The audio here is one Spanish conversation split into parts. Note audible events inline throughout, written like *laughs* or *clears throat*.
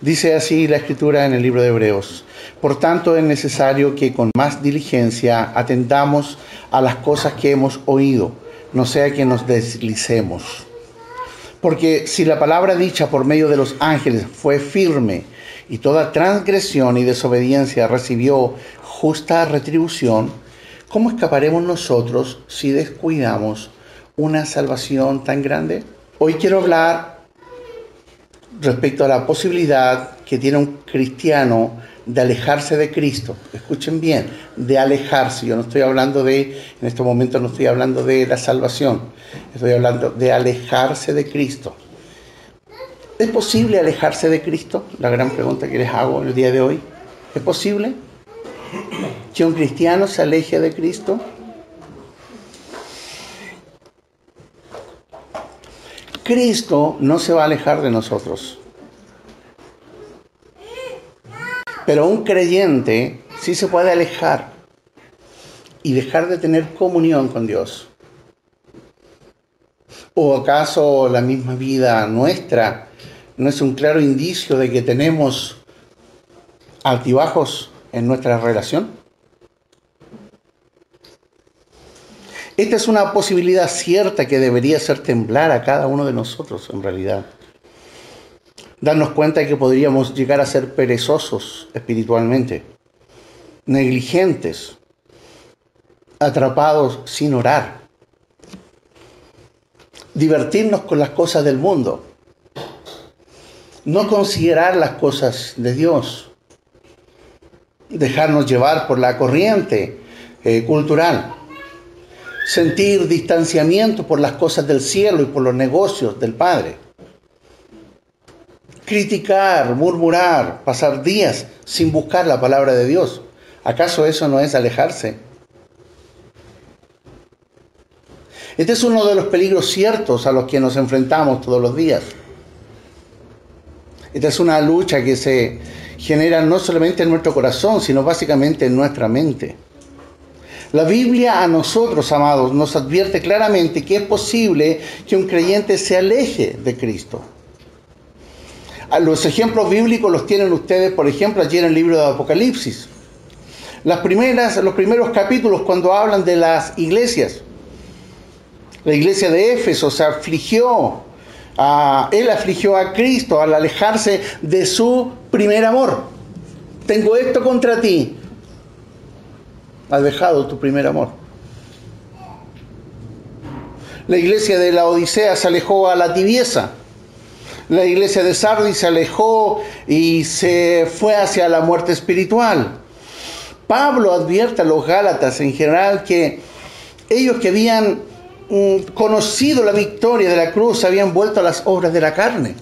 Dice así la escritura en el libro de Hebreos. Por tanto es necesario que con más diligencia atendamos a las cosas que hemos oído, no sea que nos deslicemos. Porque si la palabra dicha por medio de los ángeles fue firme y toda transgresión y desobediencia recibió justa retribución, ¿cómo escaparemos nosotros si descuidamos una salvación tan grande? Hoy quiero hablar respecto a la posibilidad que tiene un cristiano de alejarse de Cristo. Escuchen bien, de alejarse. Yo no estoy hablando de, en estos momentos no estoy hablando de la salvación, estoy hablando de alejarse de Cristo. ¿Es posible alejarse de Cristo? La gran pregunta que les hago el día de hoy. ¿Es posible que un cristiano se aleje de Cristo? Cristo no se va a alejar de nosotros. Pero un creyente sí se puede alejar y dejar de tener comunión con Dios. ¿O acaso la misma vida nuestra no es un claro indicio de que tenemos altibajos en nuestra relación? Esta es una posibilidad cierta que debería hacer temblar a cada uno de nosotros en realidad. Darnos cuenta de que podríamos llegar a ser perezosos espiritualmente, negligentes, atrapados sin orar, divertirnos con las cosas del mundo, no considerar las cosas de Dios, dejarnos llevar por la corriente eh, cultural sentir distanciamiento por las cosas del cielo y por los negocios del Padre. Criticar, murmurar, pasar días sin buscar la palabra de Dios. ¿Acaso eso no es alejarse? Este es uno de los peligros ciertos a los que nos enfrentamos todos los días. Esta es una lucha que se genera no solamente en nuestro corazón, sino básicamente en nuestra mente. La Biblia a nosotros, amados, nos advierte claramente que es posible que un creyente se aleje de Cristo. Los ejemplos bíblicos los tienen ustedes, por ejemplo, allí en el libro de Apocalipsis. Los primeros capítulos cuando hablan de las iglesias. La iglesia de Éfeso se afligió, a, él afligió a Cristo al alejarse de su primer amor. Tengo esto contra ti, Has dejado tu primer amor. La iglesia de la Odisea se alejó a la tibieza. La iglesia de Sardis se alejó y se fue hacia la muerte espiritual. Pablo advierte a los Gálatas en general que ellos que habían mm, conocido la victoria de la cruz habían vuelto a las obras de la carne.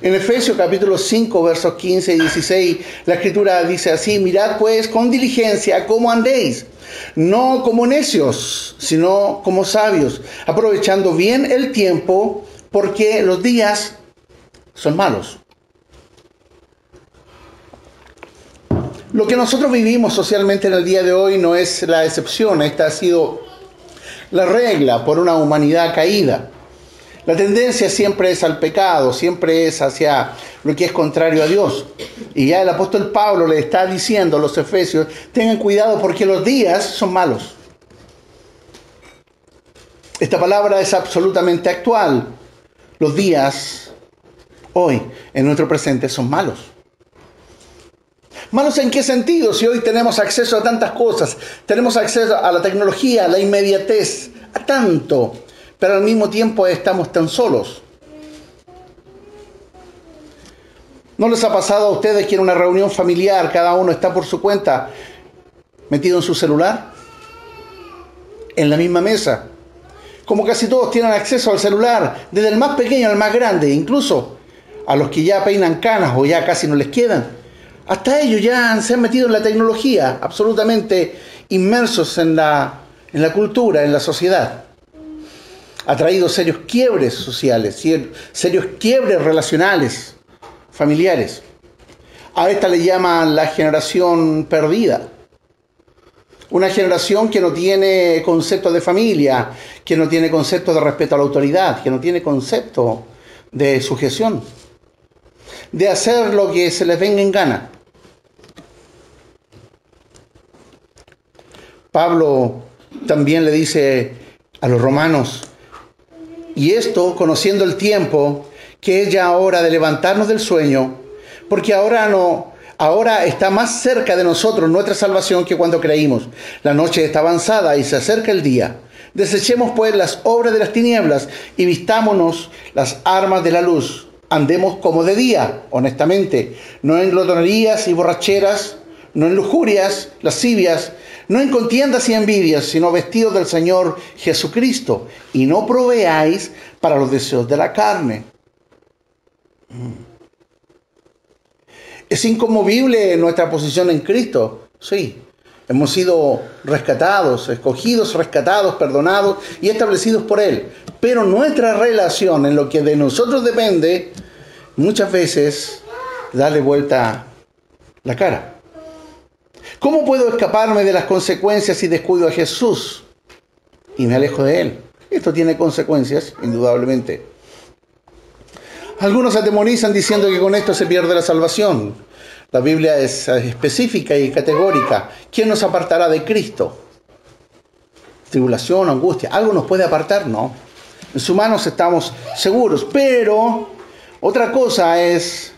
En Efesios capítulo 5, versos 15 y 16, la escritura dice así, mirad pues con diligencia cómo andéis, no como necios, sino como sabios, aprovechando bien el tiempo, porque los días son malos. Lo que nosotros vivimos socialmente en el día de hoy no es la excepción, esta ha sido la regla por una humanidad caída. La tendencia siempre es al pecado, siempre es hacia lo que es contrario a Dios. Y ya el apóstol Pablo le está diciendo a los efesios, tengan cuidado porque los días son malos. Esta palabra es absolutamente actual. Los días hoy, en nuestro presente, son malos. ¿Malos en qué sentido? Si hoy tenemos acceso a tantas cosas, tenemos acceso a la tecnología, a la inmediatez, a tanto pero al mismo tiempo estamos tan solos. ¿No les ha pasado a ustedes que en una reunión familiar cada uno está por su cuenta metido en su celular? En la misma mesa. Como casi todos tienen acceso al celular, desde el más pequeño al más grande, incluso a los que ya peinan canas o ya casi no les quedan. Hasta ellos ya se han metido en la tecnología, absolutamente inmersos en la, en la cultura, en la sociedad ha traído serios quiebres sociales, serios quiebres relacionales, familiares. A esta le llaman la generación perdida. Una generación que no tiene concepto de familia, que no tiene concepto de respeto a la autoridad, que no tiene concepto de sujeción, de hacer lo que se les venga en gana. Pablo también le dice a los romanos, y esto conociendo el tiempo, que es ya hora de levantarnos del sueño, porque ahora no, ahora está más cerca de nosotros nuestra salvación que cuando creímos. La noche está avanzada y se acerca el día. Desechemos pues las obras de las tinieblas y vistámonos las armas de la luz. Andemos como de día, honestamente, no en glotonerías y borracheras, no en lujurias, lascivias, no en contiendas y envidias, sino vestidos del Señor Jesucristo, y no proveáis para los deseos de la carne. ¿Es inconmovible nuestra posición en Cristo? Sí. Hemos sido rescatados, escogidos, rescatados, perdonados y establecidos por Él. Pero nuestra relación en lo que de nosotros depende, muchas veces darle vuelta la cara. ¿Cómo puedo escaparme de las consecuencias si descuido a Jesús y me alejo de Él? Esto tiene consecuencias, indudablemente. Algunos atemorizan diciendo que con esto se pierde la salvación. La Biblia es específica y categórica. ¿Quién nos apartará de Cristo? Tribulación, angustia. ¿Algo nos puede apartar? No. En sus manos estamos seguros. Pero otra cosa es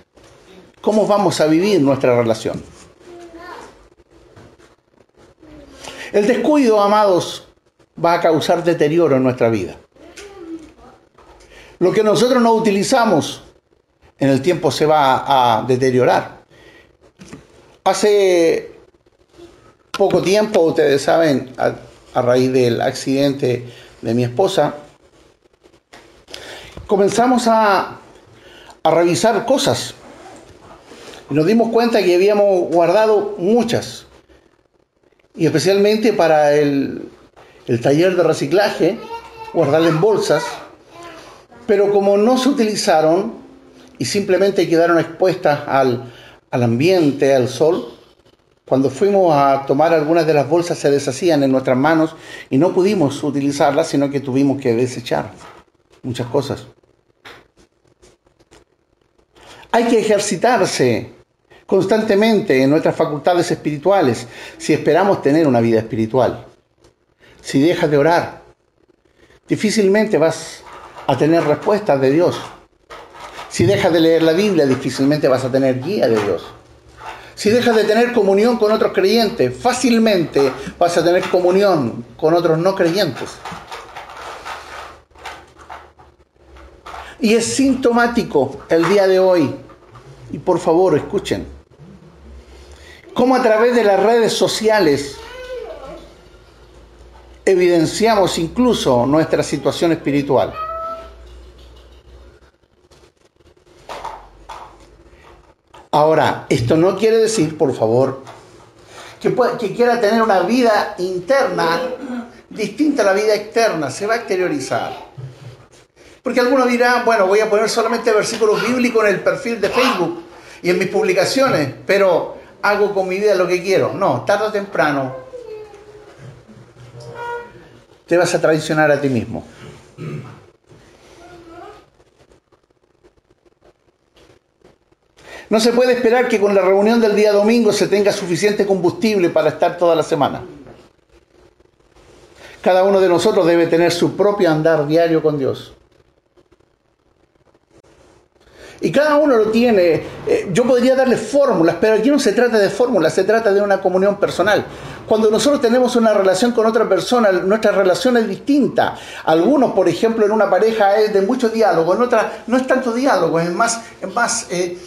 cómo vamos a vivir nuestra relación. El descuido, amados, va a causar deterioro en nuestra vida. Lo que nosotros no utilizamos en el tiempo se va a deteriorar. Hace poco tiempo, ustedes saben, a, raíz del accidente de mi esposa, comenzamos a, a revisar cosas. Y nos dimos cuenta que habíamos guardado muchas. Y especialmente para el, el taller de reciclaje, guardarla en bolsas pero como no se utilizaron y simplemente quedaron expuestas al, ambiente, al sol, cuando fuimos a tomar algunas de las bolsas se deshacían en nuestras manos y no pudimos utilizarlas, sino que tuvimos que desechar muchas cosas. Hay que ejercitarse constantemente en nuestras facultades espirituales si esperamos tener una vida espiritual. Si dejas de orar, difícilmente vas a tener respuestas de Dios. Si dejas de leer la Biblia, difícilmente vas a tener guía de Dios. Si dejas de tener comunión con otros creyentes, fácilmente vas a tener comunión con otros no creyentes. Y es sintomático el día de hoy, y por favor escuchen, cómo a través de las redes sociales evidenciamos incluso nuestra situación espiritual. Ahora, esto no quiere decir, por favor, que, quiera tener una vida interna distinta a la vida externa, se va a exteriorizar. Porque algunos dirán, bueno, voy a poner solamente versículos bíblicos en el perfil de Facebook y en mis publicaciones, pero hago con mi vida lo que quiero. No, tarde o temprano te vas a traicionar a ti mismo. No se puede esperar que con la reunión del día domingo se tenga suficiente combustible para estar toda la semana. Cada uno de nosotros debe tener su propio andar diario con Dios. Y cada uno lo tiene. Eh, yo podría darle fórmulas, pero aquí no se trata de fórmulas, se trata de una comunión personal. Cuando nosotros tenemos una relación con otra persona, nuestra relación es distinta. Algunos, por ejemplo, en una pareja es de mucho diálogo, en otra no es tanto diálogo, es más, es más eh,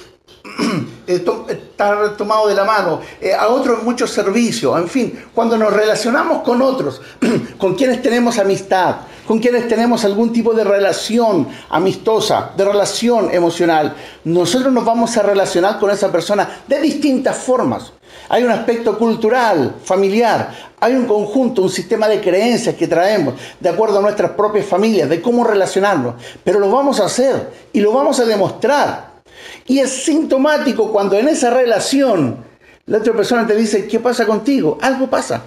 *clears throat* Eh, estar tomado de la mano, eh, a otros muchos servicios, en fin, cuando nos relacionamos con otros, *clears throat* con quienes tenemos amistad, con quienes tenemos algún tipo de relación amistosa, de relación emocional, nosotros nos vamos a relacionar con esa persona de distintas formas. Hay un aspecto cultural, familiar, hay un conjunto, un sistema de creencias que traemos de acuerdo a nuestras propias familias, de cómo relacionarnos, pero lo vamos a hacer y lo vamos a demostrar y es sintomático cuando en esa relación la otra persona te dice, ¿qué pasa contigo? Algo pasa.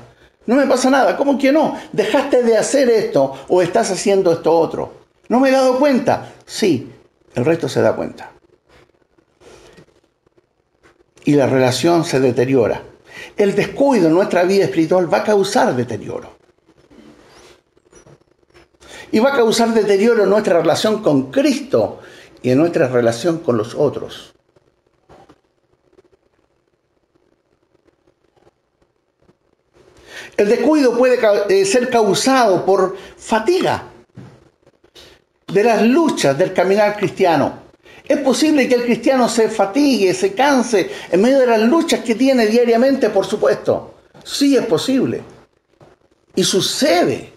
No me pasa nada. ¿Cómo que no? Dejaste de hacer esto o estás haciendo esto otro. ¿No me he dado cuenta? Sí, el resto se da cuenta. Y la relación se deteriora. El descuido en nuestra vida espiritual va a causar deterioro. Y va a causar deterioro en nuestra relación con Cristo y en nuestra relación con los otros. El descuido puede eh, ser causado por fatiga de las luchas del caminar cristiano. Es posible que el cristiano se fatigue, se canse en medio de las luchas que tiene diariamente, por supuesto. Sí es posible. Y sucede.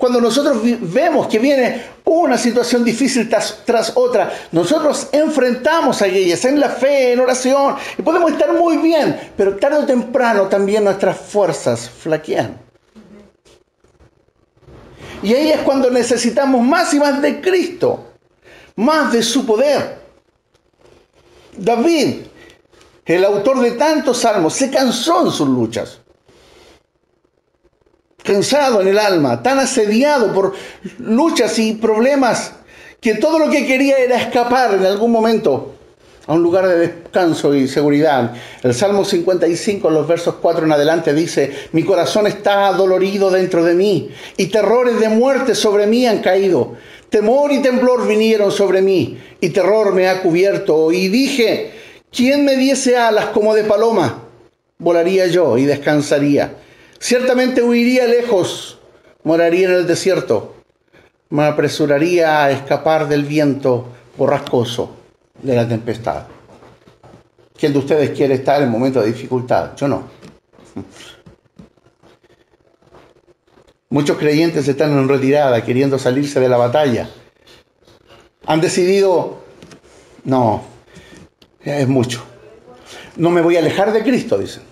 Cuando nosotros vemos que viene una situación difícil tras, otra, nosotros enfrentamos a ellas en la fe, en oración, y podemos estar muy bien, pero tarde o temprano también nuestras fuerzas flaquean. Y ahí es cuando necesitamos más y más de Cristo, más de su poder. David, el autor de tantos salmos, se cansó en sus luchas cansado en el alma, tan asediado por luchas y problemas, que todo lo que quería era escapar en algún momento a un lugar de descanso y seguridad. El Salmo 55, los versos 4 en adelante dice, mi corazón está dolorido dentro de mí y terrores de muerte sobre mí han caído. Temor y temblor vinieron sobre mí y terror me ha cubierto. Y dije, ¿quién me diese alas como de paloma? Volaría yo y descansaría Ciertamente huiría lejos, moraría en el desierto, me apresuraría a escapar del viento borrascoso de la tempestad. ¿Quién de ustedes quiere estar en momentos de dificultad? Yo no. *laughs* Muchos creyentes están en retirada, queriendo salirse de la batalla. Han decidido, no, es mucho. No me voy a alejar de Cristo, dicen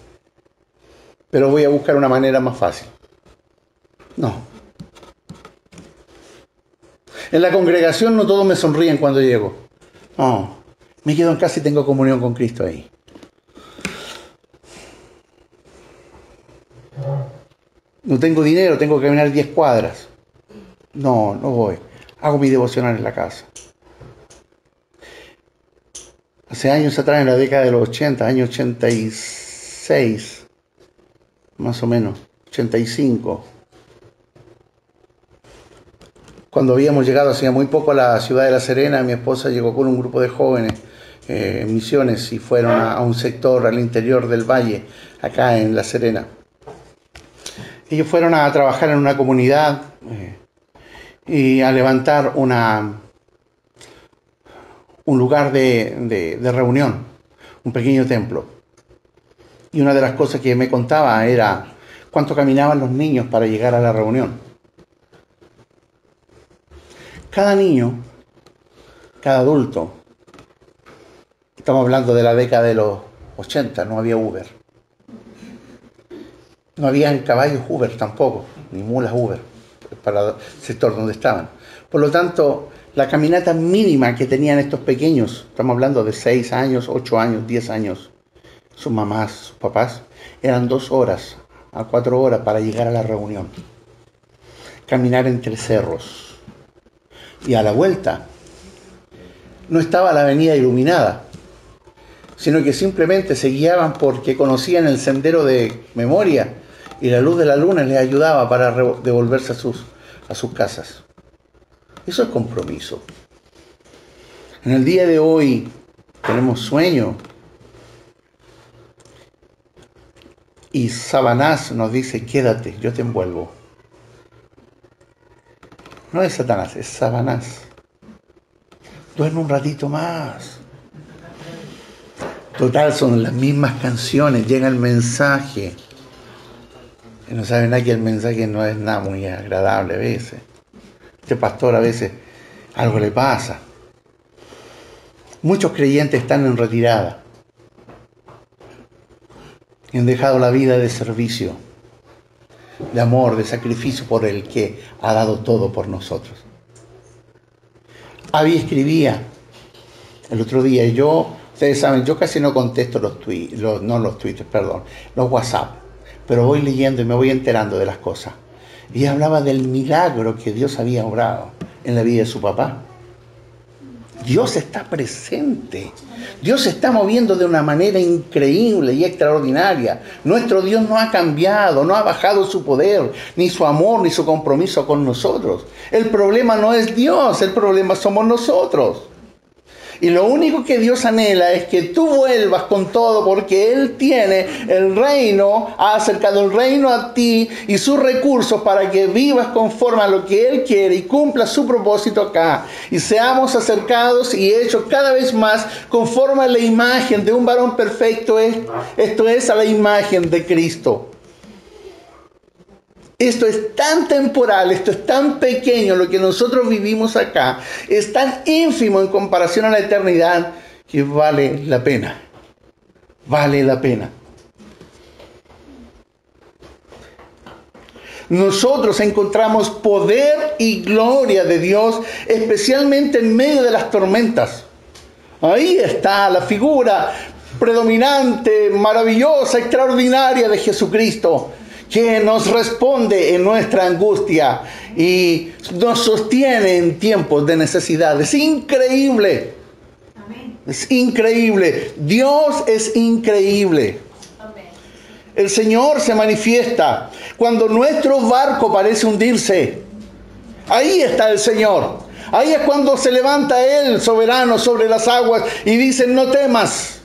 pero voy a buscar una manera más fácil. No. En la congregación no todos me sonríen cuando llego. No, me quedo en casa y tengo comunión con Cristo ahí. No tengo dinero, tengo que caminar 10 cuadras. No, no voy. Hago mi devocional en la casa. Hace años atrás, en la década de los 80, año 86, más o menos, 85. Cuando habíamos llegado hacía muy poco a la ciudad de La Serena, mi esposa llegó con un grupo de jóvenes eh, en misiones y fueron a, un sector al interior del valle, acá en La Serena. Ellos fueron a trabajar en una comunidad eh, y a levantar una, un lugar de reunión, un pequeño templo. Y una de las cosas que me contaba era cuánto caminaban los niños para llegar a la reunión. Cada niño, cada adulto, estamos hablando de la década de los 80, no había Uber. No había caballos Uber tampoco, ni mulas Uber para el sector donde estaban. Por lo tanto, la caminata mínima que tenían estos pequeños, estamos hablando de 6 años, 8 años, 10 años, sus mamás, sus papás, eran dos horas a cuatro horas para llegar a la reunión. Caminar entre cerros. Y a la vuelta no estaba la avenida iluminada, sino que simplemente se guiaban porque conocían el sendero de memoria y la luz de la luna les ayudaba para devolverse a sus, a sus casas. Eso es compromiso. En el día de hoy tenemos sueño, Y Sabanás nos dice, quédate, yo te envuelvo. No es Satanás, es Sabanás. Duerme un ratito más. Total, son las mismas canciones, llega el mensaje. Y no saben nada que el mensaje no es nada muy agradable a veces. Este pastor a veces algo le pasa. Muchos creyentes están en retirada y han dejado la vida de servicio, de amor, de sacrificio por el que ha dado todo por nosotros. Abby escribía el otro día, y yo, ustedes saben, yo casi no contesto los tweets, no los tweets, perdón, los WhatsApp. pero voy leyendo y me voy enterando de las cosas. Y hablaba del milagro que Dios había obrado en la vida de su papá. Dios está presente. Dios se está moviendo de una manera increíble y extraordinaria. Nuestro Dios no ha cambiado, no ha bajado su poder, ni su amor, ni su compromiso con nosotros. El problema no es Dios, el problema somos nosotros. Y lo único que Dios anhela es que tú vuelvas con todo porque Él tiene el reino, ha acercado el reino a ti y sus recursos para que vivas conforme a lo que Él quiere y cumpla su propósito acá. Y seamos acercados y hechos cada vez más conforme a la imagen de un varón perfecto, esto es a la imagen de Cristo. Esto es tan temporal, esto es tan pequeño, lo que nosotros vivimos acá es tan ínfimo en comparación a la eternidad que vale la pena. Vale la pena. Nosotros encontramos poder y gloria de Dios, especialmente en medio de las tormentas. Ahí está la figura predominante, maravillosa, extraordinaria de Jesucristo que nos responde en nuestra angustia y nos sostiene en tiempos de necesidad. Es increíble. Es increíble. Dios es increíble. El Señor se manifiesta cuando nuestro barco parece hundirse. Ahí está el Señor. Ahí es cuando se levanta Él, soberano, sobre las aguas y dice, no temas.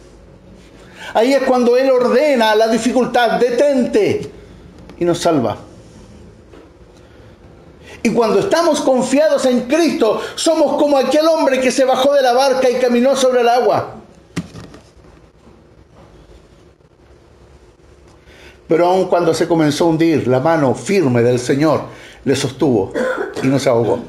Ahí es cuando Él ordena la dificultad, detente y nos salva. Y cuando estamos confiados en Cristo, somos como aquel hombre que se bajó de la barca y caminó sobre el agua. Pero aun cuando se comenzó a hundir, la mano firme del Señor le sostuvo y no se ahogó.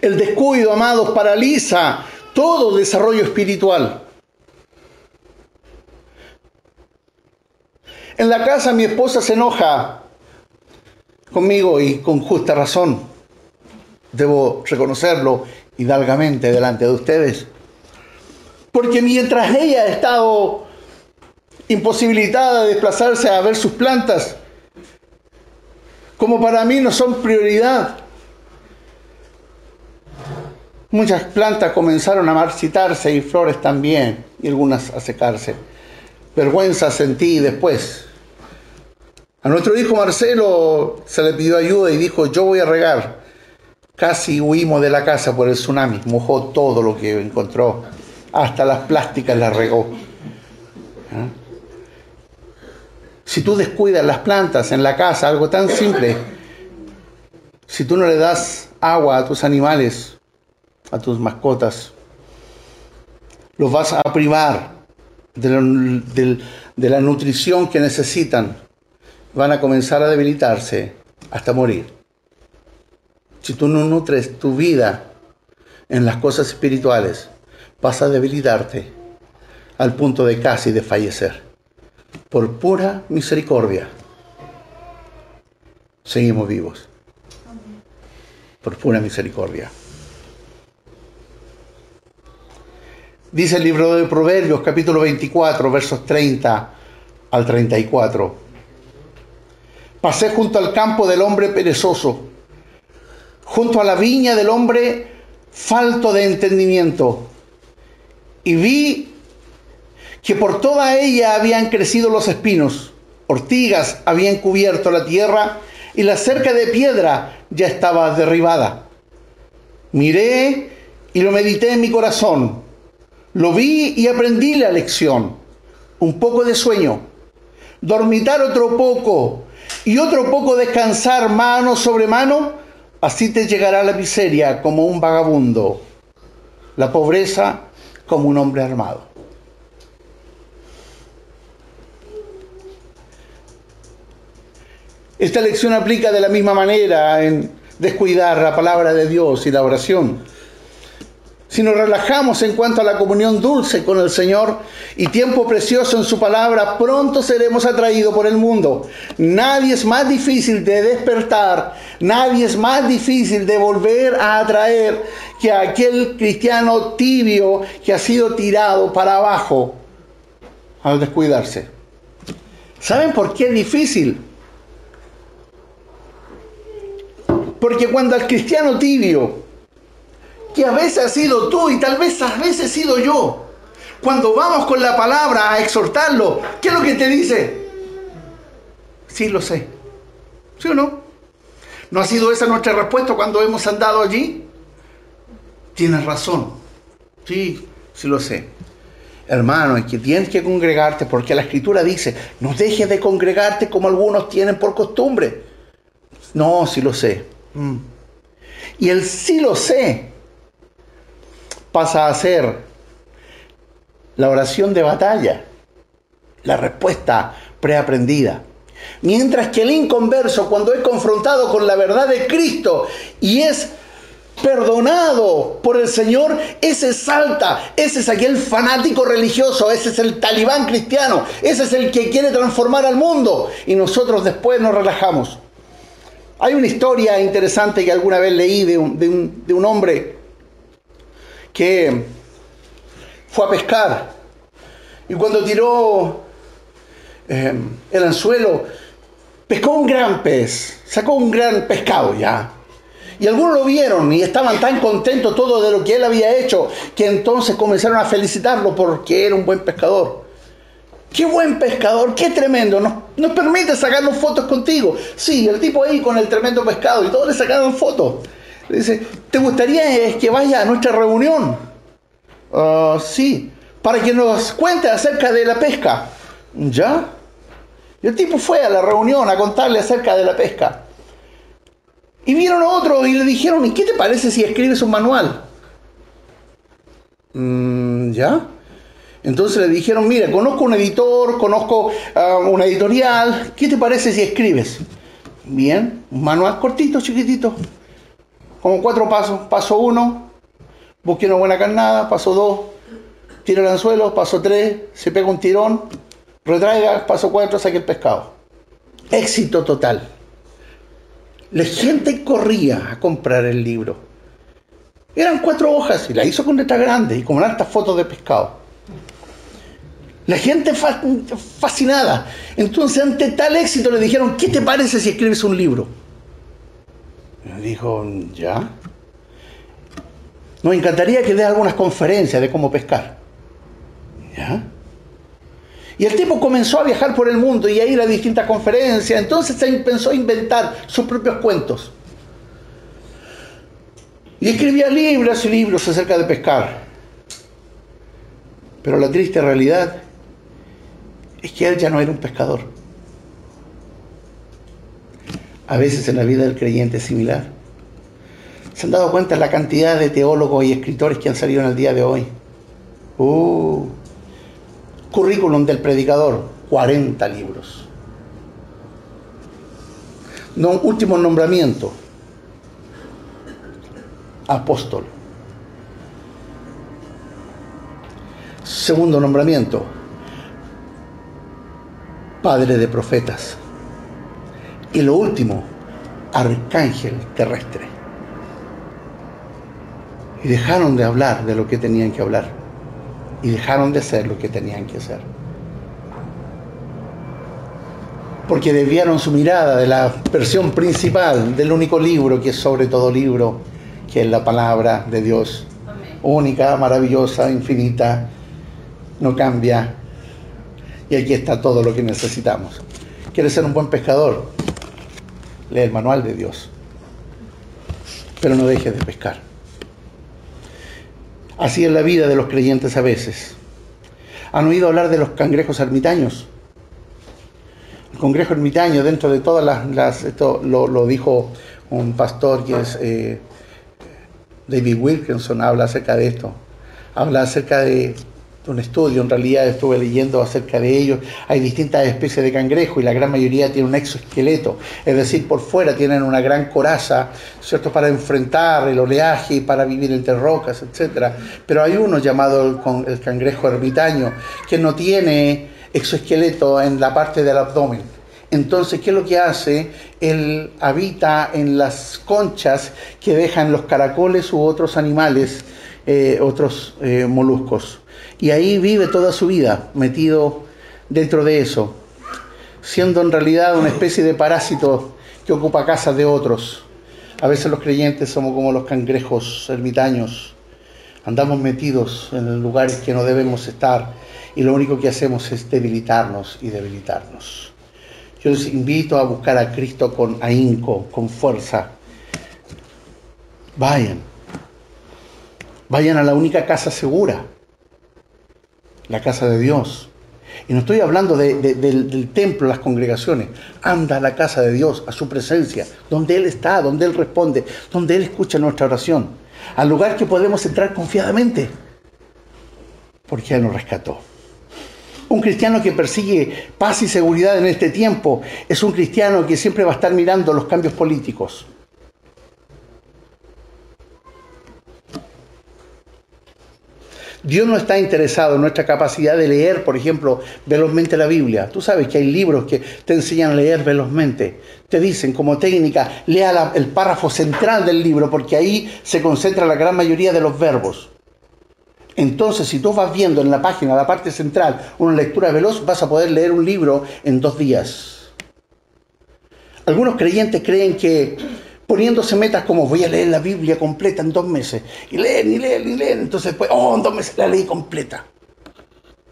El descuido, amados, paraliza todo desarrollo espiritual. En la casa mi esposa se enoja conmigo y con justa razón. Debo reconocerlo hidalgamente delante de ustedes. Porque mientras ella ha estado imposibilitada de desplazarse a ver sus plantas, como para mí no son prioridad, Muchas plantas comenzaron a marchitarse y flores también, y algunas a secarse. Vergüenza sentí después. A nuestro hijo Marcelo se le pidió ayuda y dijo, yo voy a regar. Casi huimos de la casa por el tsunami, mojó todo lo que encontró, hasta las plásticas las regó. ¿Ah? Si tú descuidas las plantas en la casa, algo tan simple, si tú no le das agua a tus animales, a tus mascotas. Los vas a privar de la, nutrición que necesitan. Van a comenzar a debilitarse hasta morir. Si tú no nutres tu vida en las cosas espirituales, vas a debilitarte al punto de casi de fallecer. Por pura misericordia, seguimos vivos. Por pura misericordia. Dice el libro de Proverbios, capítulo 24, versos 30 al 34. Pasé junto al campo del hombre perezoso, junto a la viña del hombre falto de entendimiento, y vi que por toda ella habían crecido los espinos, ortigas habían cubierto la tierra, y la cerca de piedra ya estaba derribada. Miré y lo medité en mi corazón lo vi y aprendí la lección. Un poco de sueño, dormitar otro poco y otro poco descansar mano sobre mano, así te llegará la miseria como un vagabundo, la pobreza como un hombre armado. Esta lección aplica de la misma manera en descuidar la palabra de Dios y la oración. Si nos relajamos en cuanto a la comunión dulce con el Señor y tiempo precioso en su palabra, pronto seremos atraídos por el mundo. Nadie es más difícil de despertar, nadie es más difícil de volver a atraer que aquel cristiano tibio que ha sido tirado para abajo al descuidarse. ¿Saben por qué es difícil? Porque cuando al cristiano tibio que a veces has sido tú y tal vez a veces he sido yo. Cuando vamos con la palabra a exhortarlo, ¿qué es lo que te dice? Sí, lo sé. ¿Sí o no? ¿No ha sido esa nuestra respuesta cuando hemos andado allí? Tienes razón. Sí, sí lo sé. Hermano, es que tienes que congregarte porque la escritura dice, no dejes de congregarte como algunos tienen por costumbre. No, sí lo sé. Mm. Y el sí lo sé pasa a ser la oración de batalla, la respuesta preaprendida. Mientras que el inconverso, cuando es confrontado con la verdad de Cristo y es perdonado por el Señor, ese salta, ese es aquel fanático religioso, ese es el talibán cristiano, ese es el que quiere transformar al mundo y nosotros después nos relajamos. Hay una historia interesante que alguna vez leí de un, de un hombre que fue a pescar y cuando tiró eh, el anzuelo, pescó un gran pez, sacó un gran pescado ya. Y algunos lo vieron y estaban tan contentos todos de lo que él había hecho que entonces comenzaron a felicitarlo porque era un buen pescador. Qué buen pescador, qué tremendo. Nos, nos permite sacarnos fotos contigo. Sí, el tipo ahí con el tremendo pescado y todos le sacaron fotos. Dice, ¿te gustaría que vaya a nuestra reunión? Ah, sí, para que nos cuente acerca de la pesca. ¿Ya? Y el tipo fue a la reunión a contarle acerca de la pesca. Y vieron a otro y le dijeron, ¿y qué te parece si escribes un manual? Mm, ¿Ya? Entonces le dijeron, mira, conozco un editor, conozco ah, una editorial, ¿qué te parece si escribes? Bien, un manual cortito, chiquitito como cuatro pasos. Paso uno, busque una buena carnada. Paso dos, tira el anzuelo. Paso tres, se pega un tirón, retraiga. Paso cuatro, saque el pescado. Éxito total. La gente corría a comprar el libro. Eran cuatro hojas y la hizo con letras grandes y con altas fotos de pescado. La gente fascinada. Entonces, ante tal éxito, le dijeron: ¿Qué te parece si escribes un libro? Dijo, ya. Nos encantaría que dé algunas conferencias de cómo pescar. ¿Ya? Y el tipo comenzó a viajar por el mundo y a ir a distintas conferencias. Entonces se pensó inventar sus propios cuentos. Y escribía libros y libros acerca de pescar. Pero la triste realidad es que él ya no era un pescador. A veces en la vida del creyente es similar. ¿Se han dado cuenta la cantidad de teólogos y escritores que han salido en el día de hoy? Uh, currículum del predicador, 40 libros. No, último nombramiento, apóstol. Segundo nombramiento, padre de profetas. Y lo último, arcángel terrestre. Y dejaron de hablar de lo que tenían que hablar. Y dejaron de ser lo que tenían que ser. Porque desviaron su mirada de la versión principal, del único libro que es sobre todo libro, que es la palabra de Dios. Única, maravillosa, infinita, no cambia. Y aquí está todo lo que necesitamos. ¿Quieres ser un buen pescador? Lee el manual de Dios. Pero no dejes de pescar. Así es la vida de los creyentes a veces. ¿Han oído hablar de los cangrejos ermitaños? El cangrejo ermitaño, dentro de todas las... esto lo, dijo un pastor que es eh, David Wilkinson, habla acerca de esto. Habla acerca de de un estudio, en realidad estuve leyendo acerca de ellos, hay distintas especies de cangrejo y la gran mayoría tiene un exoesqueleto, es decir, por fuera tienen una gran coraza, ¿cierto?, para enfrentar el oleaje y para vivir entre rocas, etc. Pero hay uno llamado el, el cangrejo ermitaño que no tiene exoesqueleto en la parte del abdomen. Entonces, ¿qué es lo que hace? Él habita en las conchas que dejan los caracoles u otros animales, eh, otros eh, moluscos. Y ahí vive toda su vida metido dentro de eso, siendo en realidad una especie de parásito que ocupa casas de otros. A veces los creyentes somos como los cangrejos ermitaños, andamos metidos en lugares que no debemos estar y lo único que hacemos es debilitarnos y debilitarnos. Yo les invito a buscar a Cristo con ahínco, con fuerza. Vayan. Vayan a la única casa segura, la casa de Dios. Y no estoy hablando del, templo, las congregaciones. Anda a la casa de Dios, a su presencia, donde Él está, donde Él responde, donde Él escucha nuestra oración. Al lugar que podemos entrar confiadamente, porque Él nos rescató. Un cristiano que persigue paz y seguridad en este tiempo es un cristiano que siempre va a estar mirando los cambios políticos. Dios no está interesado en nuestra capacidad de leer, por ejemplo, velozmente la Biblia. Tú sabes que hay libros que te enseñan a leer velozmente. Te dicen como técnica, lea el párrafo central del libro porque ahí se concentra la gran mayoría de los verbos. Entonces, si tú vas viendo en la página, la parte central, una lectura veloz, vas a poder leer un libro en dos días. Algunos creyentes creen que poniéndose metas como voy a leer la Biblia completa en dos meses, y leen, y leen, y leen, entonces después, oh, en dos meses la leí completa.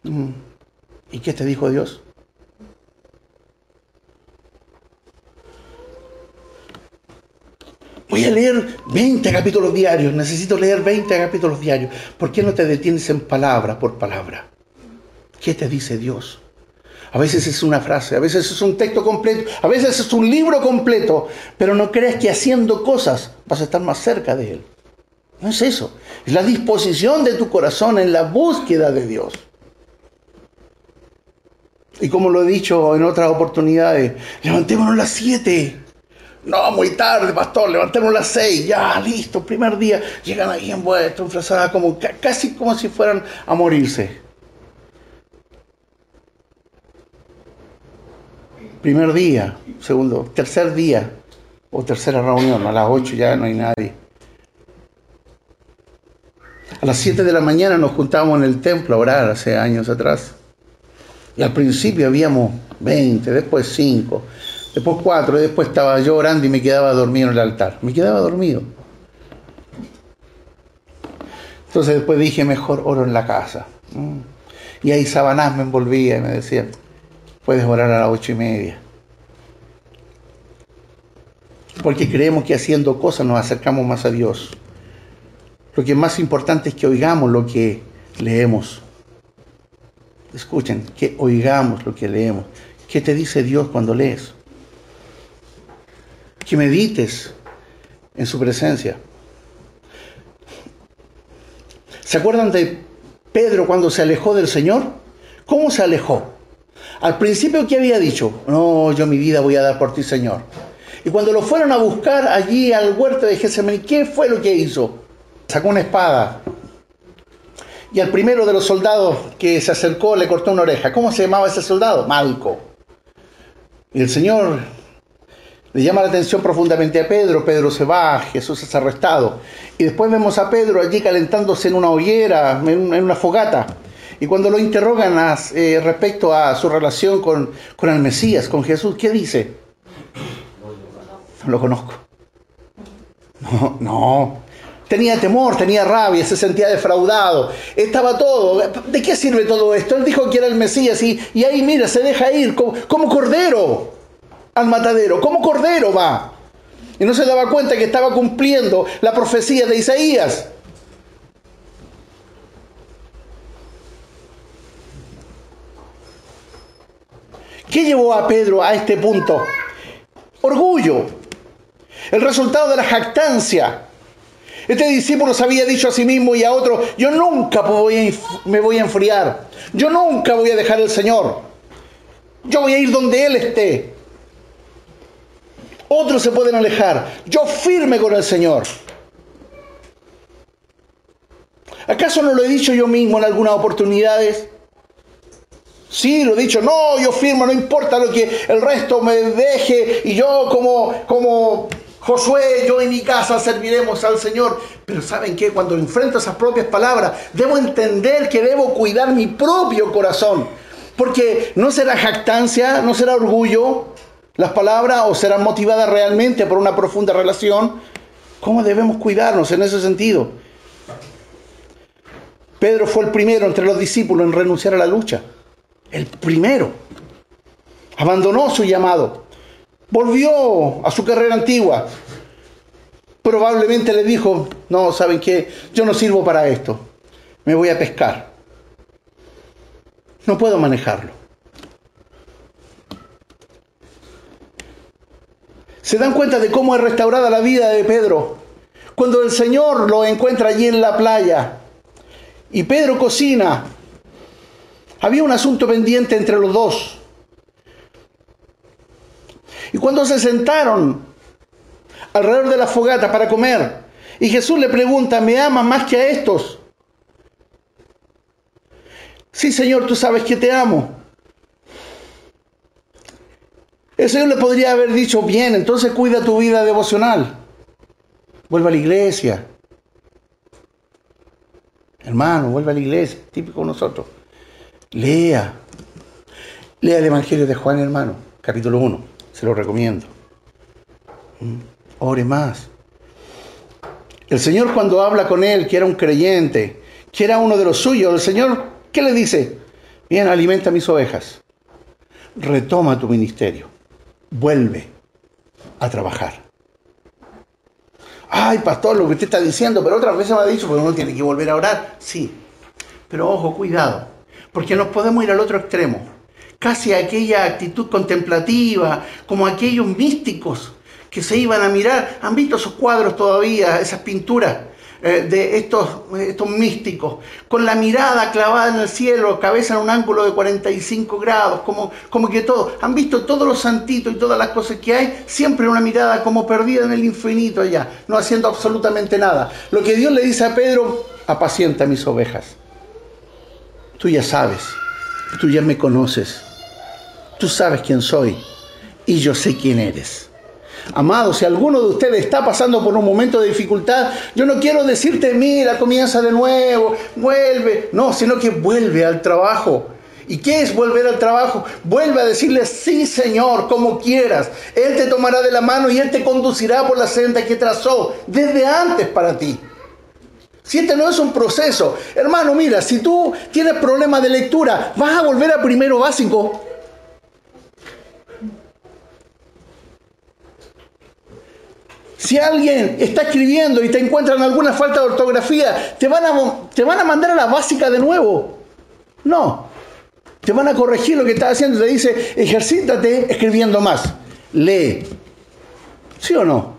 Mm. ¿Y qué te dijo Dios? Voy a leer 20 capítulos diarios, necesito leer 20 capítulos diarios. ¿Por qué no te detienes en palabra por palabra? ¿Qué te dice Dios? A veces es una frase, a veces es un texto completo, a veces es un libro completo, pero no creas que haciendo cosas vas a estar más cerca de Él. No es eso, es la disposición de tu corazón en la búsqueda de Dios. Y como lo he dicho en otras oportunidades, levantémonos las 7 no, muy tarde, pastor, levantemos las seis, ya, listo, primer día. Llegan ahí envueltos, enfrazadas, como, casi como si fueran a morirse. Primer día, segundo, tercer día, o tercera reunión, a las ocho ya no hay nadie. A las siete de la mañana nos juntábamos en el templo a orar hace años atrás. Y al principio habíamos 20, después 5, después cuatro, y después estaba yo orando y me quedaba dormido en el altar. Me quedaba dormido. Entonces después dije, mejor oro en la casa. Y ahí Sabanás me envolvía y me decía, puedes orar a las ocho y media. Porque creemos que haciendo cosas nos acercamos más a Dios. Lo que es más importante es que oigamos lo que leemos. Escuchen, que oigamos lo que leemos. ¿Qué te dice Dios cuando lees? que medites en su presencia. ¿Se acuerdan de Pedro cuando se alejó del Señor? ¿Cómo se alejó? Al principio, ¿qué había dicho? No, yo mi vida voy a dar por ti, Señor. Y cuando lo fueron a buscar allí al huerto de Getsemaní, ¿qué fue lo que hizo? Sacó una espada. Y al primero de los soldados que se acercó le cortó una oreja. ¿Cómo se llamaba ese soldado? Malco. Y el Señor le llama la atención profundamente a Pedro, Pedro se va, Jesús es arrestado. Y después vemos a Pedro allí calentándose en una hoguera, en una fogata. Y cuando lo interrogan eh, respecto a su relación con, con el Mesías, con Jesús, ¿qué dice? No lo conozco. No, no. Tenía temor, tenía rabia, se sentía defraudado. Estaba todo. ¿De qué sirve todo esto? Él dijo que era el Mesías y, y ahí, mira, se deja ir como, como cordero al matadero. Como cordero va. Y no se daba cuenta que estaba cumpliendo la profecía de Isaías. ¿Qué llevó a Pedro a este punto? Orgullo. El resultado de la jactancia. Este discípulo se había dicho a sí mismo y a otro, yo nunca me voy a enfriar, yo nunca voy a dejar al Señor, yo voy a ir donde Él esté. Otros se pueden alejar, yo firme con el Señor. ¿Acaso no lo he dicho yo mismo en algunas oportunidades? Sí, lo he dicho, no, yo firmo, no importa lo que el resto me deje y yo como, como Josué, yo en mi casa serviremos al Señor. Pero ¿saben qué? Cuando enfrento esas propias palabras, debo entender que debo cuidar mi propio corazón. Porque no será jactancia, no será orgullo las palabras o serán motivadas realmente por una profunda relación. ¿Cómo debemos cuidarnos en ese sentido? Pedro fue el primero entre los discípulos en renunciar a la lucha. El primero. Abandonó su llamado. Volvió a su carrera antigua. Probablemente le dijo, no, ¿saben qué? Yo no sirvo para esto. Me voy a pescar. No puedo manejarlo. ¿Se dan cuenta de cómo es restaurada la vida de Pedro? Cuando el Señor lo encuentra allí en la playa y Pedro cocina había un asunto pendiente entre los dos. Y cuando se sentaron alrededor de la fogata para comer, y Jesús le pregunta, ¿me amas más que a estos? Sí, Señor, tú sabes que te amo. El Señor le podría haber dicho, bien, entonces cuida tu vida devocional. Vuelve a la iglesia. Hermano, vuelve a la iglesia, típico de nosotros. Lea. Lea el Evangelio de Juan, hermano, capítulo 1. Se lo recomiendo. Mm, ore más. El Señor cuando habla con él, que era un creyente, que era uno de los suyos, el Señor, ¿qué le dice? Bien, alimenta mis ovejas. Retoma tu ministerio. Vuelve a trabajar. Ay, pastor, lo que usted está diciendo, pero otras veces me ha dicho, pues uno tiene que volver a orar. Sí, pero ojo, cuidado porque nos podemos ir al otro extremo, casi a aquella actitud contemplativa, como aquellos místicos que se iban a mirar. ¿Han visto esos cuadros todavía, esas pinturas? Eh, de estos, estos místicos, con la mirada clavada en el cielo, cabeza en un ángulo de 45 grados, como, como que todo. Han visto todos los santitos y todas las cosas que hay, siempre una mirada como perdida en el infinito allá, no haciendo absolutamente nada. Lo que Dios le dice a Pedro, apacienta mis ovejas. Tú ya sabes, tú ya me conoces, tú sabes quién soy y yo sé quién eres. Amado, si alguno de ustedes está pasando por un momento de dificultad, yo no quiero decirte, mira, comienza de nuevo, vuelve. No, sino que vuelve al trabajo. ¿Y qué es volver al trabajo? Vuelve a decirle, sí Señor, como quieras. Él te tomará de la mano y Él te conducirá por la senda que trazó desde antes para ti. Si este no es un proceso, hermano, mira, si tú tienes problemas de lectura, vas a volver a primero básico. Si alguien está escribiendo y te encuentran alguna falta de ortografía, ¿te van, a, ¿te van a mandar a la básica de nuevo? No. Te van a corregir lo que estás haciendo. Te dice, ejercítate escribiendo más. Lee. ¿Sí o no?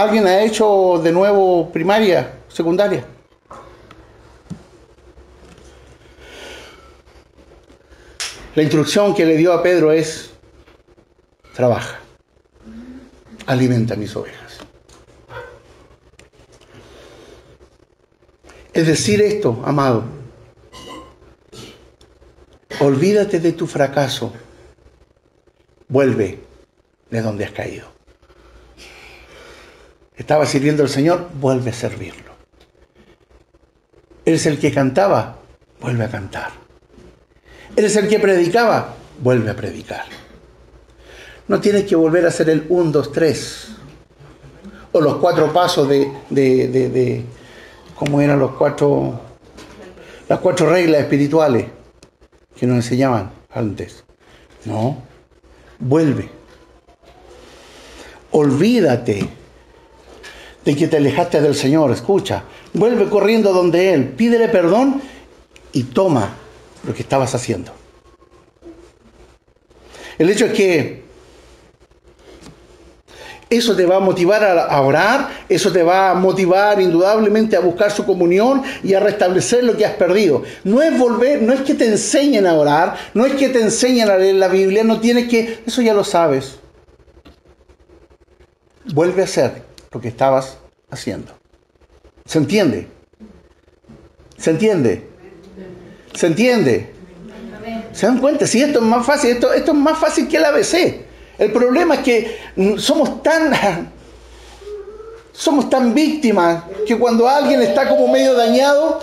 ¿Alguien ha hecho de nuevo primaria, secundaria? La instrucción que le dio a Pedro es, trabaja, alimenta mis ovejas. Es decir esto, amado, olvídate de tu fracaso, vuelve de donde has caído estaba sirviendo al Señor, vuelve a servirlo. Eres el que cantaba, vuelve a cantar. Eres el que predicaba, vuelve a predicar. No tienes que volver a hacer el 1, 2, 3. O los cuatro pasos de, de, de, de ¿cómo eran los cuatro, las cuatro reglas espirituales que nos enseñaban antes? No, vuelve. Olvídate de que te alejaste del Señor, escucha, vuelve corriendo donde Él, pídele perdón y toma lo que estabas haciendo. El hecho es que Eso te va a motivar a, orar, eso te va a motivar indudablemente a buscar su comunión y a restablecer lo que has perdido. No es volver, no es que te enseñen a orar, no es que te enseñen a leer la Biblia, no tienes que, eso ya lo sabes. Vuelve a hacer lo que estabas haciendo. ¿Se entiende? ¿Se entiende? ¿Se entiende? ¿Se dan cuenta? Si esto es más fácil, esto, esto es más fácil que el ABC. El problema es que somos tan, somos tan víctimas que cuando alguien está como medio dañado,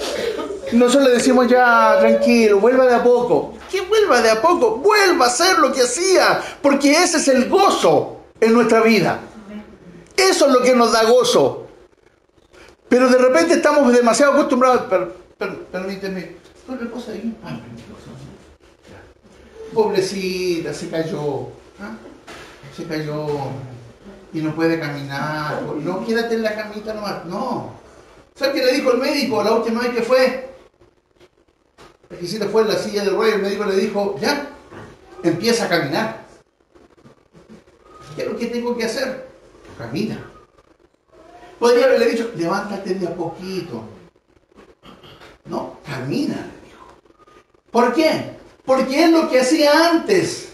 nosotros le decimos ya, tranquilo, vuelva de a poco. ¿Qué vuelva de a poco? Vuelva a hacer lo que hacía, porque ese es el gozo en nuestra vida. Eso es lo que nos da gozo. Pero de repente estamos demasiado acostumbrados. permíteme, ahí? Ah, Pobrecita, se cayó. ¿ah? se cayó y no puede caminar. No, quédate en la camita nomás. No. ¿Sabes qué le dijo el médico la última vez que fue? que si fue en la silla del rey, el médico le dijo, ya, empieza a caminar. ¿Qué es lo que tengo que hacer? Camina. Podría haberle dicho, levántate de a poquito. No, camina, le dijo. ¿Por qué? Porque es lo que hacía antes.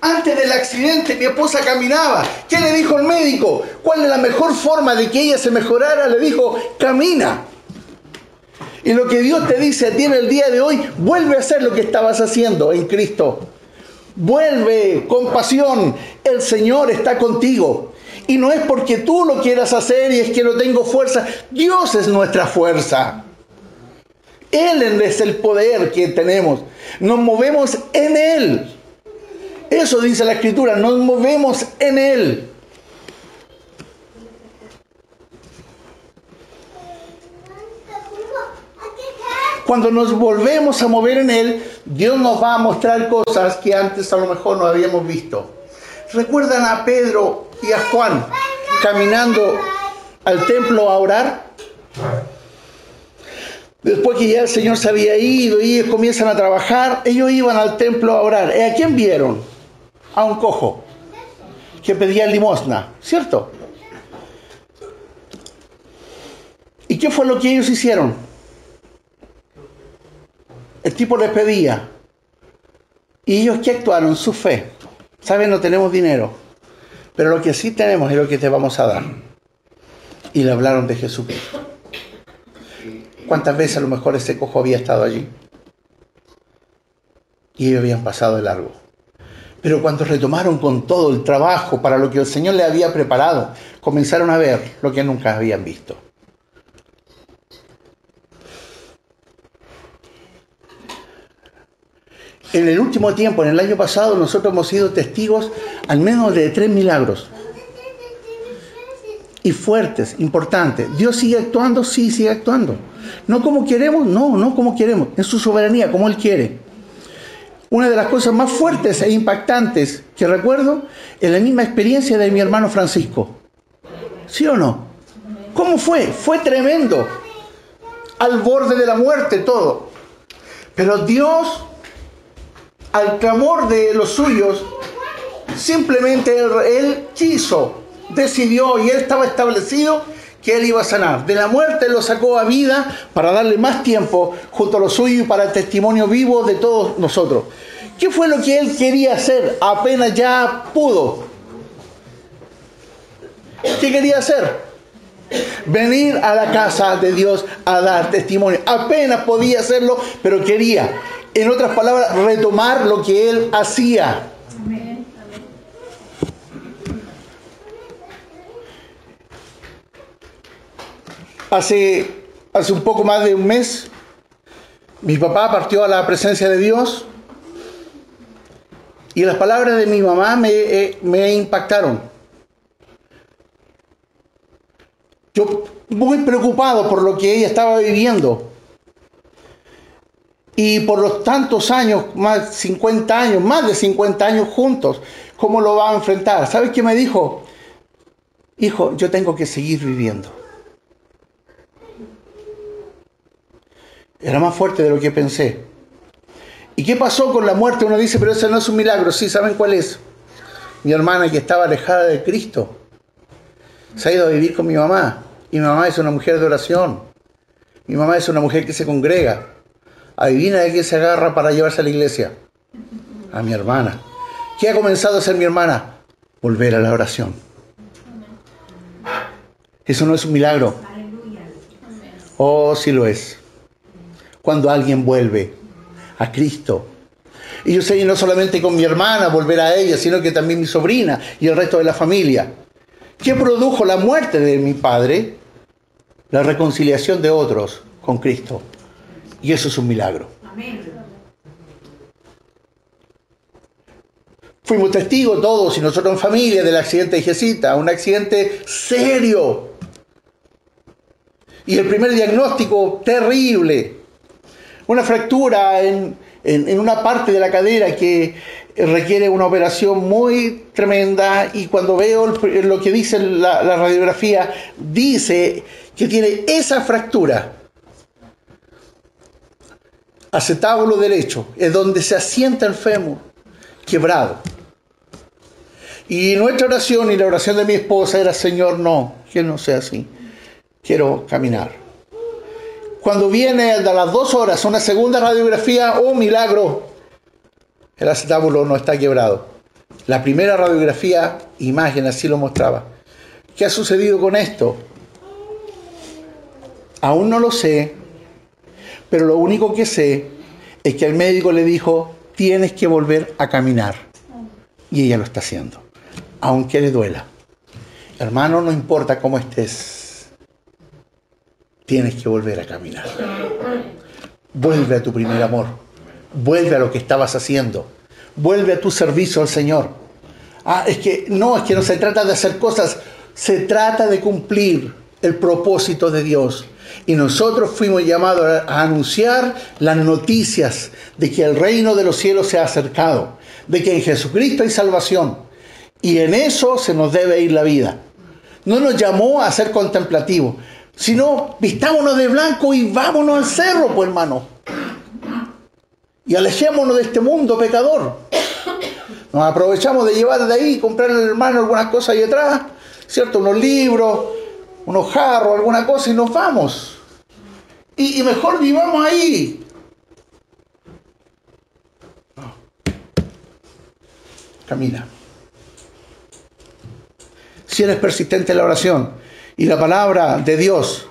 Antes del accidente mi esposa caminaba. ¿Qué le dijo el médico? ¿Cuál es la mejor forma de que ella se mejorara? Le dijo, camina. Y lo que Dios te dice a ti en el día de hoy, vuelve a hacer lo que estabas haciendo en Cristo. Vuelve con pasión. El Señor está contigo. Y no es porque tú lo quieras hacer y es que no tengo fuerza. Dios es nuestra fuerza. Él es el poder que tenemos. Nos movemos en Él. Eso dice la escritura, nos movemos en Él. Cuando nos volvemos a mover en Él, Dios nos va a mostrar cosas que antes a lo mejor no habíamos visto. ¿Recuerdan a Pedro y a Juan caminando al templo a orar? Después que ya el Señor se había ido y ellos comienzan a trabajar, ellos iban al templo a orar. ¿A quién vieron? a un cojo que pedía limosna, ¿cierto? ¿Y qué fue lo que ellos hicieron? El tipo les pedía. ¿Y ellos qué actuaron? Su fe. Saben, no tenemos dinero, pero lo que sí tenemos es lo que te vamos a dar. Y le hablaron de Jesucristo. ¿Cuántas veces a lo mejor ese cojo había estado allí? Y ellos habían pasado de largo. Pero cuando retomaron con todo el trabajo para lo que el Señor le había preparado, comenzaron a ver lo que nunca habían visto. En el último tiempo, en el año pasado, nosotros hemos sido testigos al menos de tres milagros. Y fuertes, importantes. Dios sigue actuando, sí, sigue actuando. No como queremos, no, no como queremos. En su soberanía, como Él quiere una de las cosas más fuertes e impactantes que recuerdo es la misma experiencia de mi hermano Francisco. ¿Sí o no? ¿Cómo fue? Fue tremendo. Al borde de la muerte todo. Pero Dios, al clamor de los suyos, simplemente él, quiso, decidió y él estaba establecido que él iba a sanar. De la muerte lo sacó a vida para darle más tiempo junto a lo suyo y para el testimonio vivo de todos nosotros. ¿Qué fue lo que él quería hacer apenas ya pudo? ¿Qué quería hacer? Venir a la casa de Dios a dar testimonio. Apenas podía hacerlo, pero quería, en otras palabras, retomar lo que él hacía. Hace, hace un poco más de un mes, mi papá partió a la presencia de Dios y las palabras de mi mamá me, eh, me impactaron. Yo muy preocupado por lo que ella estaba viviendo. Y por los tantos años, más de 50 años, más de 50 años juntos, ¿cómo lo va a enfrentar? ¿Sabes qué me dijo? Hijo, yo tengo que seguir viviendo. Era más fuerte de lo que pensé. ¿Y qué pasó con la muerte? Uno dice, pero eso no es un milagro. Sí, ¿saben cuál es? Mi hermana que estaba alejada de Cristo Se ha ido a vivir con mi mamá. Y mi mamá es una mujer de oración. Mi mamá es una mujer que se congrega. Adivina de quién se agarra para llevarse a la iglesia. A mi hermana. ¿Qué ha comenzado a hacer mi hermana? Volver a la oración. Eso no es un milagro. Oh, sí lo es. Cuando alguien vuelve a Cristo. Y yo sé, no solamente con mi hermana volver a ella, sino que también mi sobrina y el resto de la familia. ¿Qué produjo la muerte de mi padre? La reconciliación de otros con Cristo. Y eso es un milagro. Fuimos testigos todos y nosotros en familia del accidente de Jesita, un accidente serio. Y el primer diagnóstico terrible. Una fractura en, una parte de la cadera que requiere una operación muy tremenda y cuando veo lo que dice la, la radiografía, dice que tiene esa fractura acetábulo derecho, es donde se asienta el fémur, quebrado. Y nuestra oración y la oración de mi esposa era, Señor, no, que no sea así. Quiero caminar. Cuando viene a las dos horas una segunda radiografía, oh milagro, el acetábulo no está quebrado. La primera radiografía, imagen, así lo mostraba. ¿Qué ha sucedido con esto? Aún no lo sé, pero lo único que sé es que el médico le dijo, tienes que volver a caminar. Y ella lo está haciendo, aunque le duela. Hermano, no importa cómo estés, tienes que volver a caminar. Vuelve a tu primer amor, vuelve a lo que estabas haciendo, vuelve a tu servicio al Señor. Ah, es que no, es que no se trata de hacer cosas, se trata de cumplir el propósito de Dios. Y nosotros fuimos llamados a anunciar las noticias de que el reino de los cielos se ha acercado, de que en Jesucristo hay salvación. Y en eso se nos debe ir la vida. No nos llamó a ser contemplativos, sino vistámonos de blanco y vámonos al cerro, pues hermano. Y alejémonos de este mundo pecador. Nos aprovechamos de llevar de ahí, comprar al hermano algunas cosas ahí atrás, ¿cierto? Unos libros, unos jarros, alguna cosa y nos vamos. Y, mejor vivamos ahí. Camina. Si eres persistente en la oración y la palabra de Dios,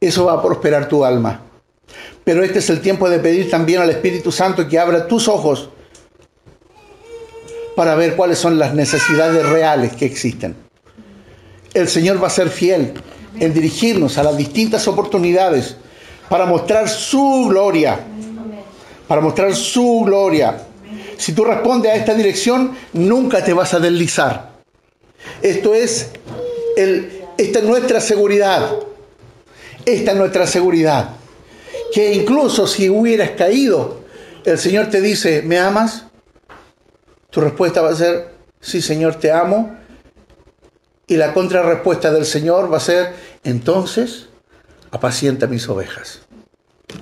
eso va a prosperar tu alma. Pero este es el tiempo de pedir también al Espíritu Santo que abra tus ojos para ver cuáles son las necesidades reales que existen. El Señor va a ser fiel en dirigirnos a las distintas oportunidades para mostrar su gloria. Para mostrar su gloria. Si tú respondes a esta dirección, nunca te vas a deslizar. Esto es, el, esta es nuestra seguridad. Esta es nuestra seguridad. Que incluso si hubieras caído, el Señor te dice, ¿me amas? Tu respuesta va a ser, sí Señor, te amo. Y la contrarrespuesta del Señor va a ser, entonces, apacienta mis ovejas.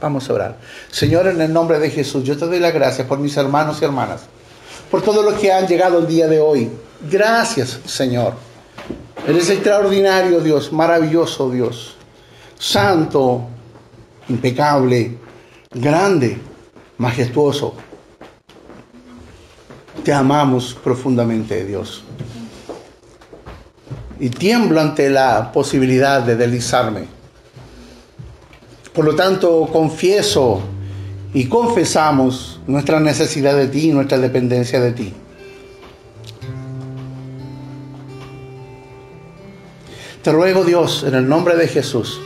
Vamos a orar. Señor, en el nombre de Jesús, yo te doy las gracias por mis hermanos y hermanas, por todos los que han llegado el día de hoy. Gracias, Señor. Eres extraordinario, Dios, maravilloso, Dios. Santo, impecable, grande, majestuoso. Te amamos profundamente, Dios. Y tiemblo ante la posibilidad de deslizarme por lo tanto, confieso y confesamos nuestra necesidad de ti nuestra dependencia de ti. Te ruego Dios, en el nombre de Jesús,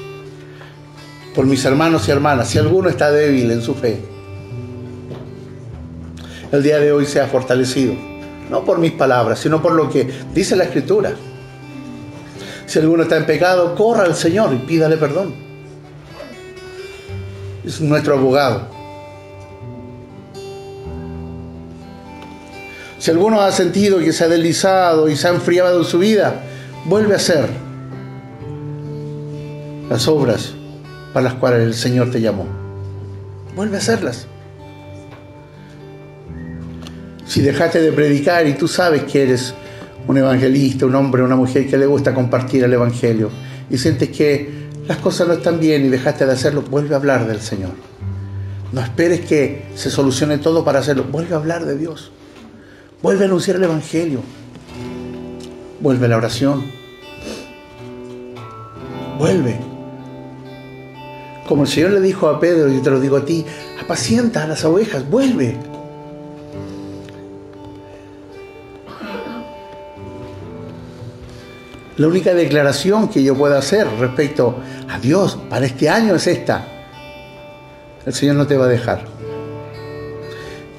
por mis hermanos y hermanas, si alguno está débil en su fe, el día de hoy sea fortalecido, no por mis palabras, sino por lo que dice la Escritura. Si alguno está en pecado, corra al Señor y pídale perdón es nuestro abogado. Si alguno ha sentido que se ha deslizado y se ha enfriado en su vida, vuelve a hacer las obras para las cuales el Señor te llamó. Vuelve a hacerlas. Si dejaste de predicar y tú sabes que eres un evangelista, un hombre, una mujer que le gusta compartir el Evangelio y sientes que las cosas no están bien y dejaste de hacerlo, vuelve a hablar del Señor. No esperes que se solucione todo para hacerlo, vuelve a hablar de Dios. Vuelve a anunciar el Evangelio. Vuelve a la oración. Vuelve. Como el Señor le dijo a Pedro, y te lo digo a ti, apacienta a las ovejas, vuelve. La única declaración que yo pueda hacer respecto a Dios para este año es esta. El Señor no te va a dejar.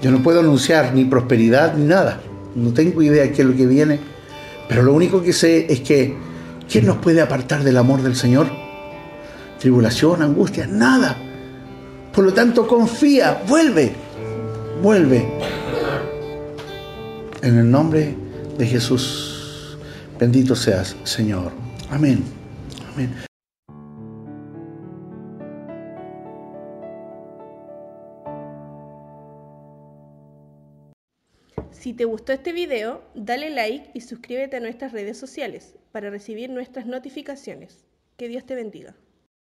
Yo no puedo anunciar ni prosperidad ni nada. No tengo idea de qué es lo que viene. Pero lo único que sé es que ¿quién nos puede apartar del amor del Señor? Tribulación, angustia, nada. Por lo tanto, confía, vuelve, vuelve. En el nombre de Jesús. Bendito seas, Señor. Amén. Amén. Si te gustó este video, dale like y suscríbete a nuestras redes sociales para recibir nuestras notificaciones. Que Dios te bendiga.